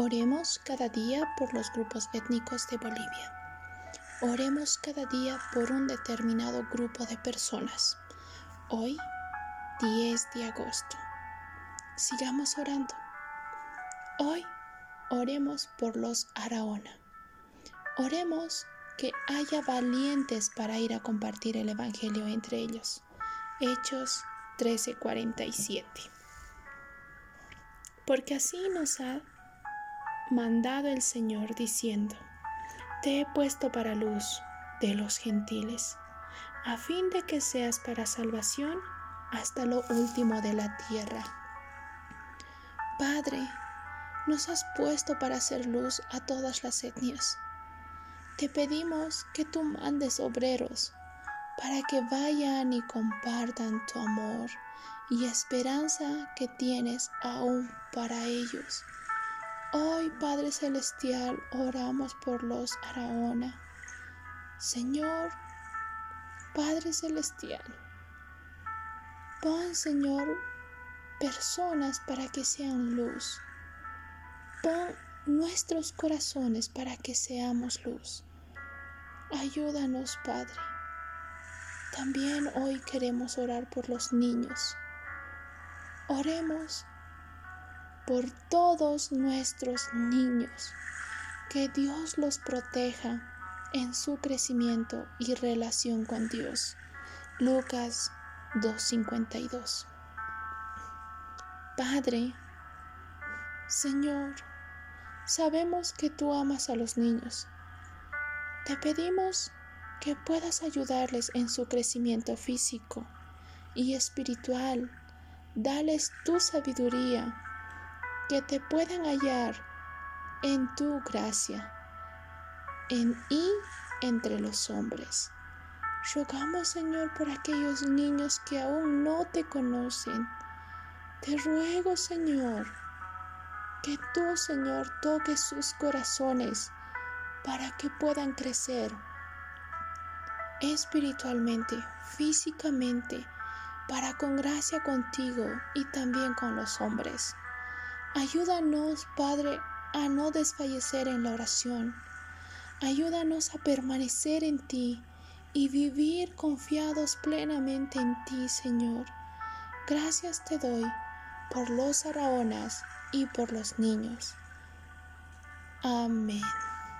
Oremos cada día por los grupos étnicos de Bolivia. Oremos cada día por un determinado grupo de personas. Hoy, 10 de agosto. Sigamos orando. Hoy oremos por los Araona. Oremos que haya valientes para ir a compartir el Evangelio entre ellos. Hechos 13:47. Porque así nos ha mandado el Señor diciendo, Te he puesto para luz de los gentiles, a fin de que seas para salvación hasta lo último de la tierra. Padre, nos has puesto para hacer luz a todas las etnias. Te pedimos que tú mandes obreros para que vayan y compartan tu amor y esperanza que tienes aún para ellos Hoy, Padre Celestial, oramos por los Araona. Señor, Padre Celestial, pon, Señor, personas para que sean luz. Pon nuestros corazones para que seamos luz. Ayúdanos, Padre. También hoy queremos orar por los niños. Oremos por todos nuestros niños. Que Dios los proteja en su crecimiento y relación con Dios. Lucas 2.52. Padre, Señor, sabemos que tú amas a los niños. Te pedimos que puedas ayudarles en su crecimiento físico y espiritual. Dales tu sabiduría que te puedan hallar en tu gracia, en y entre los hombres. Rogamos, Señor, por aquellos niños que aún no te conocen. Te ruego, Señor, que tú, Señor, toques sus corazones para que puedan crecer espiritualmente, físicamente, para con gracia contigo y también con los hombres. Ayúdanos, Padre, a no desfallecer en la oración. Ayúdanos a permanecer en ti y vivir confiados plenamente en ti, Señor. Gracias te doy por los araonas y por los niños. Amén.